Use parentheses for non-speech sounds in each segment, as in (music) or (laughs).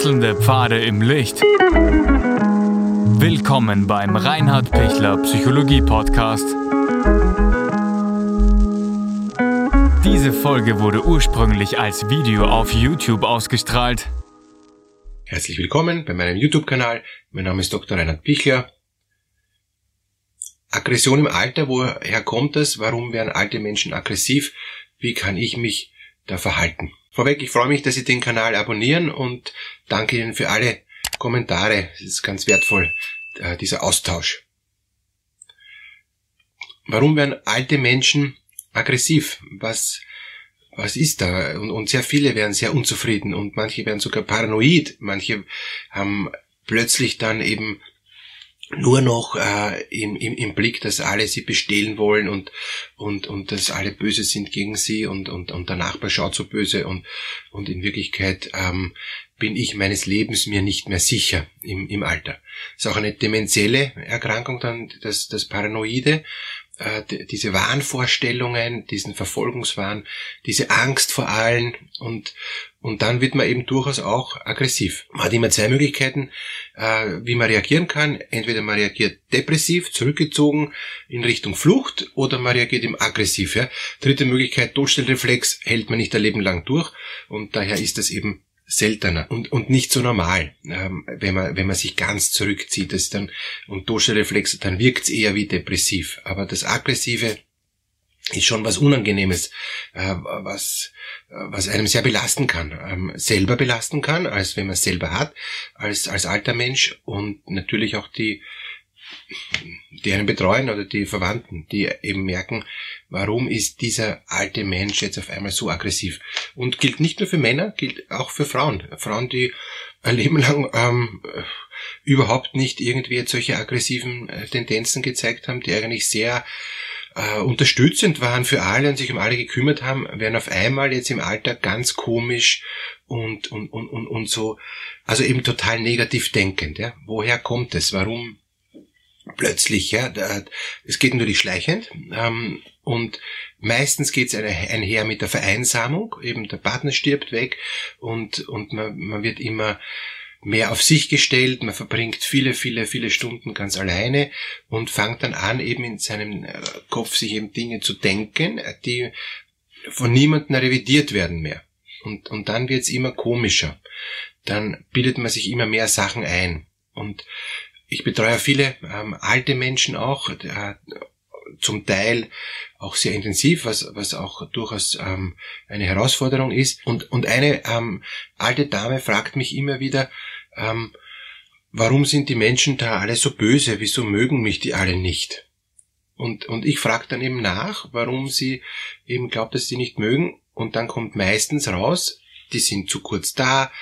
Wechselnde Pfade im Licht. Willkommen beim Reinhard Pichler Psychologie Podcast. Diese Folge wurde ursprünglich als Video auf YouTube ausgestrahlt. Herzlich willkommen bei meinem YouTube-Kanal. Mein Name ist Dr. Reinhard Pichler. Aggression im Alter, woher kommt das? Warum werden alte Menschen aggressiv? Wie kann ich mich da verhalten? Vorweg, ich freue mich, dass Sie den Kanal abonnieren und danke Ihnen für alle Kommentare. Es ist ganz wertvoll, äh, dieser Austausch. Warum werden alte Menschen aggressiv? Was, was ist da? Und, und sehr viele werden sehr unzufrieden und manche werden sogar paranoid. Manche haben plötzlich dann eben nur noch äh, im, im, im Blick, dass alle sie bestehlen wollen und, und, und dass alle böse sind gegen sie und, und, und der Nachbar schaut so böse und, und in Wirklichkeit ähm, bin ich meines Lebens mir nicht mehr sicher im, im Alter. ist auch eine dementielle Erkrankung dann, das, das Paranoide, äh, diese Wahnvorstellungen, diesen Verfolgungswahn, diese Angst vor allen und, und dann wird man eben durchaus auch aggressiv. Man hat immer zwei Möglichkeiten, äh, wie man reagieren kann. Entweder man reagiert depressiv, zurückgezogen in Richtung Flucht oder man reagiert eben aggressiv. Ja. Dritte Möglichkeit, Todstellreflex hält man nicht ein Leben lang durch und daher ist das eben seltener und, und nicht so normal, ähm, wenn, man, wenn man sich ganz zurückzieht. Das dann, und Durchstellreflex, dann wirkt es eher wie depressiv. Aber das Aggressive ist schon was Unangenehmes, äh, was, äh, was einem sehr belasten kann. Ähm, selber belasten kann, als wenn man es selber hat, als, als alter Mensch und natürlich auch die, die einen betreuen oder die Verwandten, die eben merken, warum ist dieser alte Mensch jetzt auf einmal so aggressiv. Und gilt nicht nur für Männer, gilt auch für Frauen. Frauen, die ein Leben lang ähm, überhaupt nicht irgendwie jetzt solche aggressiven äh, Tendenzen gezeigt haben, die eigentlich sehr äh, unterstützend waren für alle und sich um alle gekümmert haben, werden auf einmal jetzt im Alter ganz komisch und, und, und, und, und so, also eben total negativ denkend. Ja? Woher kommt es? Warum plötzlich, ja, es geht natürlich schleichend ähm, und meistens geht es einher mit der Vereinsamung, eben der Partner stirbt weg und, und man, man wird immer mehr auf sich gestellt, man verbringt viele, viele, viele Stunden ganz alleine und fängt dann an, eben in seinem äh, Kopf sich eben Dinge zu denken, die von niemandem revidiert werden mehr. Und, und dann wird's immer komischer. Dann bildet man sich immer mehr Sachen ein. Und ich betreue viele ähm, alte Menschen auch, äh, zum Teil auch sehr intensiv, was, was auch durchaus ähm, eine Herausforderung ist. Und, und eine ähm, alte Dame fragt mich immer wieder, ähm, warum sind die Menschen da alle so böse, wieso mögen mich die alle nicht? Und, und ich frage dann eben nach, warum sie eben glaubt, dass sie nicht mögen. Und dann kommt meistens raus, die sind zu kurz da,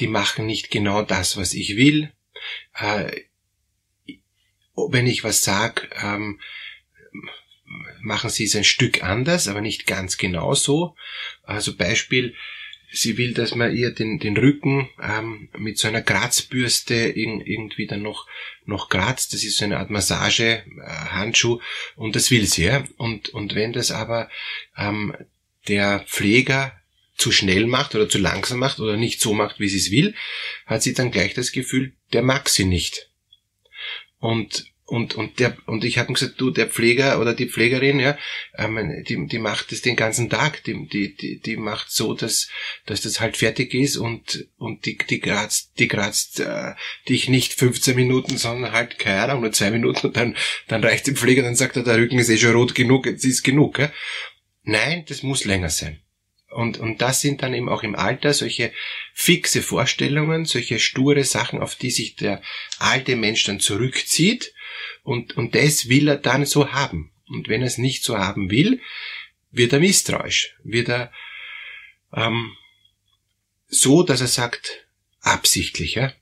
die machen nicht genau das, was ich will. Äh, wenn ich was sag, ähm, machen sie es ein Stück anders, aber nicht ganz genau so. Also Beispiel, sie will, dass man ihr den, den Rücken ähm, mit so einer Kratzbürste in, irgendwie dann noch, noch kratzt. Das ist so eine Art Massage, äh, Handschuh und das will sie. Ja? Und, und wenn das aber ähm, der Pfleger zu schnell macht oder zu langsam macht oder nicht so macht, wie sie es will, hat sie dann gleich das Gefühl, der mag sie nicht. Und und und der und ich habe gesagt, du der Pfleger oder die Pflegerin, ja, ähm, die die macht das den ganzen Tag, die die die, die macht so, dass dass das halt fertig ist und und die die kratzt die kratzt äh, dich nicht 15 Minuten, sondern halt keine Ahnung nur zwei Minuten und dann dann reicht dem Pfleger, dann sagt er, der Rücken ist eh schon rot genug, jetzt ist genug, ja. Nein, das muss länger sein. Und, und das sind dann eben auch im Alter solche fixe Vorstellungen, solche sture Sachen, auf die sich der alte Mensch dann zurückzieht. Und, und das will er dann so haben. Und wenn er es nicht so haben will, wird er misstrauisch, wird er ähm, so, dass er sagt, absichtlich, ja,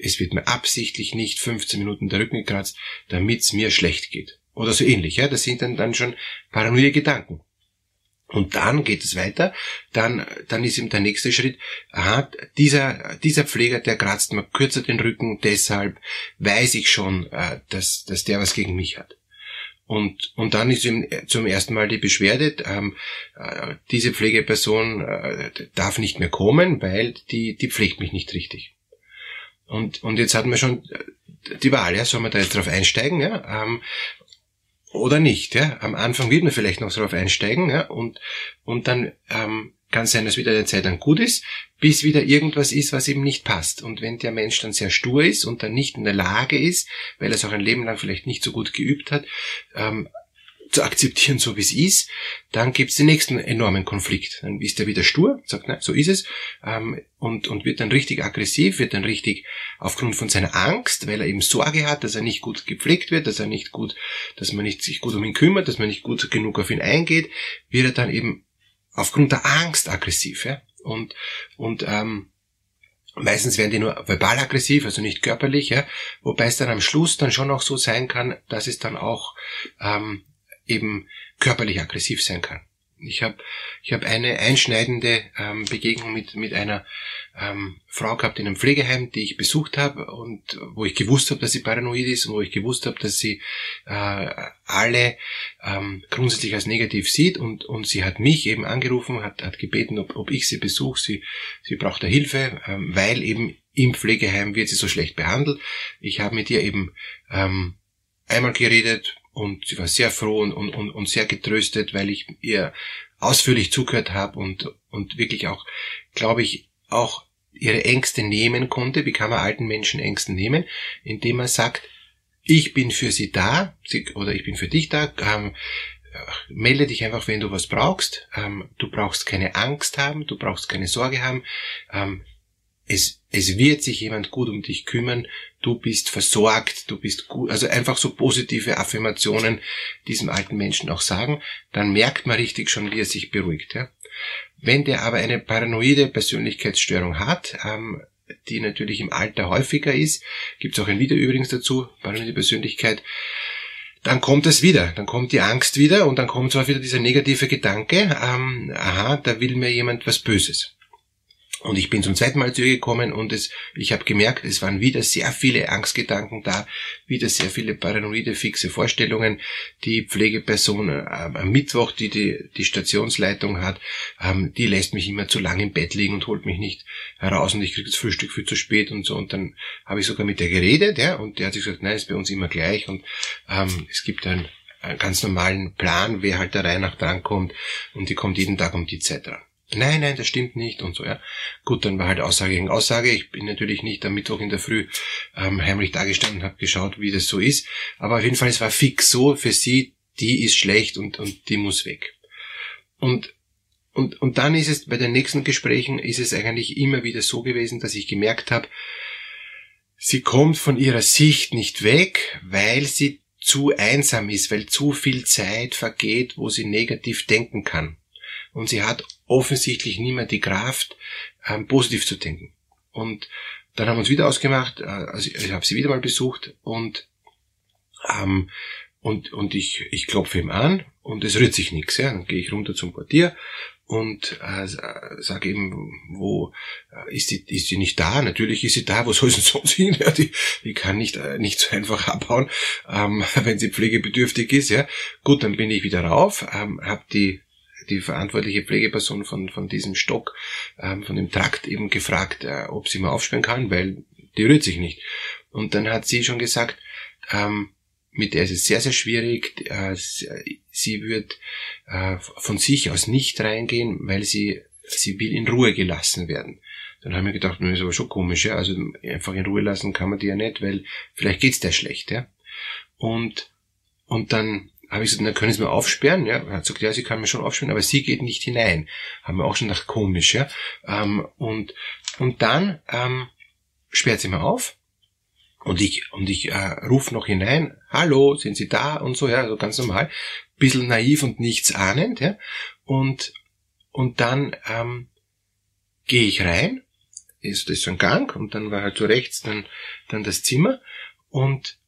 es wird mir absichtlich nicht 15 Minuten der Rücken gekratzt, damit es mir schlecht geht. Oder so ähnlich, ja, das sind dann, dann schon paranoide Gedanken. Und dann geht es weiter, dann, dann ist eben der nächste Schritt, aha, dieser, dieser Pfleger, der kratzt mir kürzer den Rücken, deshalb weiß ich schon, äh, dass, dass der was gegen mich hat. Und, und dann ist eben zum ersten Mal die Beschwerde, ähm, äh, diese Pflegeperson äh, darf nicht mehr kommen, weil die, die pflegt mich nicht richtig. Und, und jetzt hatten wir schon die Wahl, ja, soll man da jetzt drauf einsteigen, ja, ähm, oder nicht, ja. Am Anfang wird man vielleicht noch drauf einsteigen, ja, und, und dann ähm, kann sein, dass wieder eine Zeit lang gut ist, bis wieder irgendwas ist, was ihm nicht passt. Und wenn der Mensch dann sehr stur ist und dann nicht in der Lage ist, weil er es auch ein Leben lang vielleicht nicht so gut geübt hat, ähm, zu akzeptieren, so wie es ist, dann gibt es den nächsten enormen Konflikt. Dann ist er wieder stur, sagt, nein, so ist es, ähm, und, und wird dann richtig aggressiv, wird dann richtig aufgrund von seiner Angst, weil er eben Sorge hat, dass er nicht gut gepflegt wird, dass er nicht gut, dass man nicht sich gut um ihn kümmert, dass man nicht gut genug auf ihn eingeht, wird er dann eben aufgrund der Angst aggressiv, ja. Und, und ähm, Meistens werden die nur verbal aggressiv, also nicht körperlich, ja, wobei es dann am Schluss dann schon auch so sein kann, dass es dann auch ähm, eben körperlich aggressiv sein kann. Ich habe ich hab eine einschneidende ähm, Begegnung mit, mit einer ähm, Frau gehabt in einem Pflegeheim, die ich besucht habe und wo ich gewusst habe, dass sie paranoid ist und wo ich gewusst habe, dass sie äh, alle ähm, grundsätzlich als negativ sieht und, und sie hat mich eben angerufen, hat, hat gebeten, ob, ob ich sie besuche. Sie, sie braucht da Hilfe, ähm, weil eben im Pflegeheim wird sie so schlecht behandelt. Ich habe mit ihr eben ähm, einmal geredet, und sie war sehr froh und, und, und sehr getröstet, weil ich ihr ausführlich zugehört habe und, und wirklich auch, glaube ich, auch ihre Ängste nehmen konnte. Wie kann man alten Menschen Ängste nehmen? Indem man sagt, ich bin für sie da sie, oder ich bin für dich da. Ähm, melde dich einfach, wenn du was brauchst. Ähm, du brauchst keine Angst haben, du brauchst keine Sorge haben. Ähm, es, es wird sich jemand gut um dich kümmern, du bist versorgt, du bist gut, also einfach so positive Affirmationen diesem alten Menschen auch sagen, dann merkt man richtig schon, wie er sich beruhigt. Ja? Wenn der aber eine paranoide Persönlichkeitsstörung hat, ähm, die natürlich im Alter häufiger ist, gibt es auch ein Video übrigens dazu, paranoide Persönlichkeit, dann kommt es wieder, dann kommt die Angst wieder und dann kommt zwar wieder dieser negative Gedanke, ähm, aha, da will mir jemand was Böses. Und ich bin zum zweiten Mal zu ihr gekommen und es, ich habe gemerkt, es waren wieder sehr viele Angstgedanken da, wieder sehr viele paranoide fixe Vorstellungen. Die Pflegeperson äh, am Mittwoch, die, die die Stationsleitung hat, ähm, die lässt mich immer zu lange im Bett liegen und holt mich nicht heraus und ich kriege das Frühstück viel zu spät und so. Und dann habe ich sogar mit der geredet, ja, und der hat sich gesagt, nein, ist bei uns immer gleich und ähm, es gibt einen, einen ganz normalen Plan, wer halt der Reihe nach dran kommt und die kommt jeden Tag um die Zeit dran nein, nein, das stimmt nicht und so, ja. Gut, dann war halt Aussage gegen Aussage. Ich bin natürlich nicht am Mittwoch in der Früh ähm, heimlich dagestanden und habe geschaut, wie das so ist. Aber auf jeden Fall, es war fix so, für sie, die ist schlecht und, und die muss weg. Und, und, und dann ist es, bei den nächsten Gesprächen ist es eigentlich immer wieder so gewesen, dass ich gemerkt habe, sie kommt von ihrer Sicht nicht weg, weil sie zu einsam ist, weil zu viel Zeit vergeht, wo sie negativ denken kann und sie hat offensichtlich mehr die Kraft, ähm, positiv zu denken. Und dann haben wir uns wieder ausgemacht, äh, also ich, ich habe sie wieder mal besucht und ähm, und, und ich, ich klopfe ihm an und es rührt sich nichts. Ja. Dann gehe ich runter zum Portier und äh, sage eben, wo äh, ist sie, ist sie nicht da? Natürlich ist sie da, wo soll sie (laughs) sonst hin? Ja, die, die kann nicht, äh, nicht so einfach abhauen, ähm, (laughs) wenn sie pflegebedürftig ist. Ja. Gut, dann bin ich wieder rauf, ähm, habe die die verantwortliche Pflegeperson von, von diesem Stock, ähm, von dem Trakt eben gefragt, äh, ob sie mal aufsperren kann, weil die rührt sich nicht. Und dann hat sie schon gesagt, ähm, mit der ist es sehr, sehr schwierig. Äh, sie wird äh, von sich aus nicht reingehen, weil sie, sie will in Ruhe gelassen werden. Dann haben wir gedacht, das ist aber schon komisch, ja. Also einfach in Ruhe lassen kann man die ja nicht, weil vielleicht geht's der schlecht, ja. Und, und dann habe ich gesagt, dann können Sie mir aufsperren? Ja, er hat gesagt, ja, Sie kann mir schon aufsperren, aber sie geht nicht hinein. Haben wir auch schon gedacht, komisch, ja. Ähm, und, und dann ähm, sperrt sie mir auf und ich, und ich äh, rufe noch hinein, hallo, sind Sie da? Und so, ja, so ganz normal. Bisschen naiv und nichts ahnend, ja. Und, und dann ähm, gehe ich rein, ist das so ein Gang und dann war halt so rechts dann, dann das Zimmer und,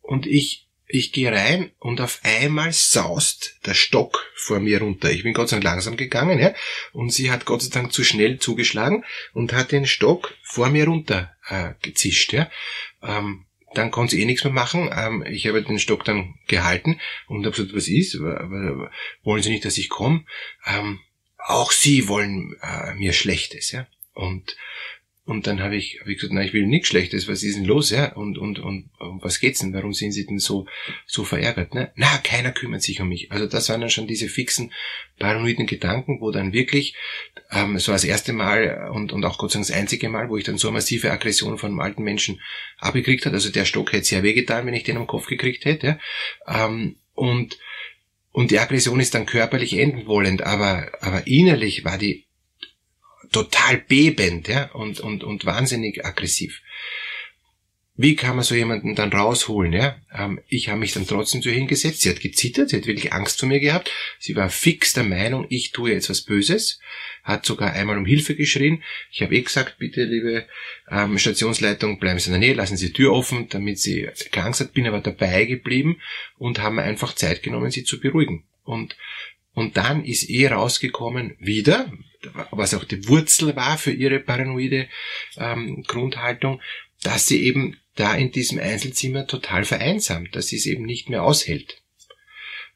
und ich, ich gehe rein und auf einmal saust der Stock vor mir runter. Ich bin Gott sei Dank langsam gegangen, ja, und sie hat Gott sei Dank zu schnell zugeschlagen und hat den Stock vor mir runter äh, gezischt, ja. Ähm, dann konnte sie eh nichts mehr machen. Ähm, ich habe den Stock dann gehalten und habe gesagt, was ist? Wollen Sie nicht, dass ich komme? Ähm, auch Sie wollen äh, mir Schlechtes, ja. Und Und dann habe ich, hab ich gesagt, nein, ich will nichts Schlechtes, was ist denn los, ja? Und, und, und, und was geht's denn? Warum sind Sie denn so, so verärgert, ne? Na, keiner kümmert sich um mich. Also das waren dann schon diese fixen, paranoiden Gedanken, wo dann wirklich, ähm, so das erste Mal und, und auch Gott sei Dank das einzige Mal, wo ich dann so massive Aggression von einem alten Menschen abgekriegt hat. Also der Stock hätte sehr wehgetan, wenn ich den am Kopf gekriegt hätte, ja? Ähm, und, und die Aggression ist dann körperlich enden wollend, aber, aber innerlich war die total bebend ja, und, und, und wahnsinnig aggressiv. Wie kann man so jemanden dann rausholen? Ja? Ähm, ich habe mich dann trotzdem so hingesetzt. Sie hat gezittert, sie hat wirklich Angst vor mir gehabt. Sie war fix der Meinung, ich tue jetzt was Böses. Hat sogar einmal um Hilfe geschrien. Ich habe eh gesagt, bitte, liebe ähm, Stationsleitung, bleiben Sie in der Nähe, lassen Sie die Tür offen, damit sie keine Angst hat. Bin aber dabei geblieben und haben einfach Zeit genommen, sie zu beruhigen. Und und dann ist eh rausgekommen, wieder, was auch die Wurzel war für ihre paranoide ähm, Grundhaltung, dass sie eben da in diesem Einzelzimmer total vereinsamt, dass sie es eben nicht mehr aushält.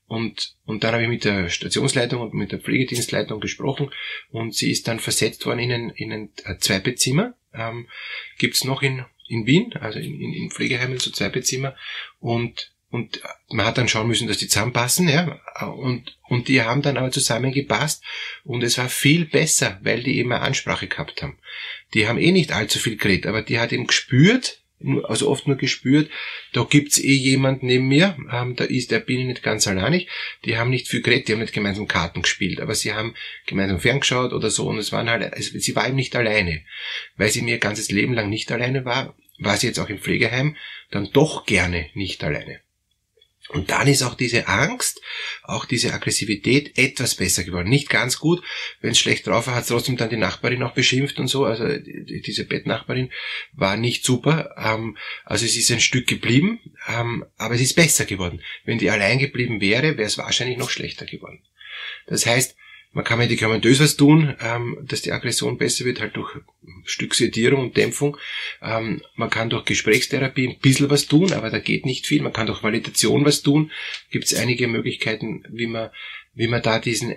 Und, und dann habe ich mit der Stationsleitung und mit der Pflegedienstleitung gesprochen und sie ist dann versetzt worden in ein, in ein Zweibettzimmer. Ähm, Gibt noch in, in Wien, also in, in, in Pflegeheimen so Zweibettzimmer. Und und man hat dann schauen müssen, dass die zusammenpassen, ja. Und, und die haben dann aber zusammengepasst. Und es war viel besser, weil die immer Ansprache gehabt haben. Die haben eh nicht allzu viel geredet, aber die hat eben gespürt, also oft nur gespürt, da gibt's eh jemand neben mir, ähm, da ist, da bin ich nicht ganz alleinig. Die haben nicht viel geredet, die haben nicht gemeinsam Karten gespielt, aber sie haben gemeinsam ferngeschaut oder so und es waren halt, es, sie war eben nicht alleine. Weil sie mir ganzes Leben lang nicht alleine war, war sie jetzt auch im Pflegeheim dann doch gerne nicht alleine. Und dann ist auch diese Angst, auch diese Aggressivität etwas besser geworden. Nicht ganz gut, wenn es schlecht drauf war, hat trotzdem dann die Nachbarin auch beschimpft und so. Also diese Bettnachbarin war nicht super. Ähm, also es ist ein Stück geblieben, ähm, aber es ist besser geworden. Wenn die allein geblieben wäre, wäre es wahrscheinlich noch schlechter geworden. Das heißt, man kann medikamentös was tun, ähm, dass die Aggression besser wird, halt durch ein Stück Sedierung und Dämpfung. Ähm, man kann durch Gesprächstherapie ein bisschen was tun, aber da geht nicht viel. Man kann durch Validation was tun. Gibt es einige Möglichkeiten, wie man, wie man da diesen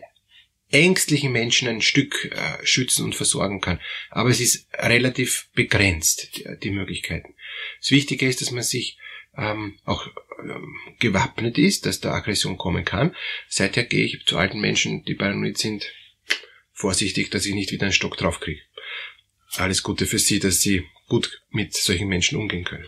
ängstlichen Menschen ein Stück äh, schützen und versorgen kann. Aber es ist relativ begrenzt, die, die Möglichkeiten. Das Wichtige ist, dass man sich ähm, auch ähm, gewappnet ist, dass da Aggression kommen kann. Seither gehe ich zu alten Menschen, die paranoid sind, vorsichtig, dass ich nicht wieder einen Stock draufkriege. Alles Gute für Sie, dass Sie gut mit solchen Menschen umgehen können.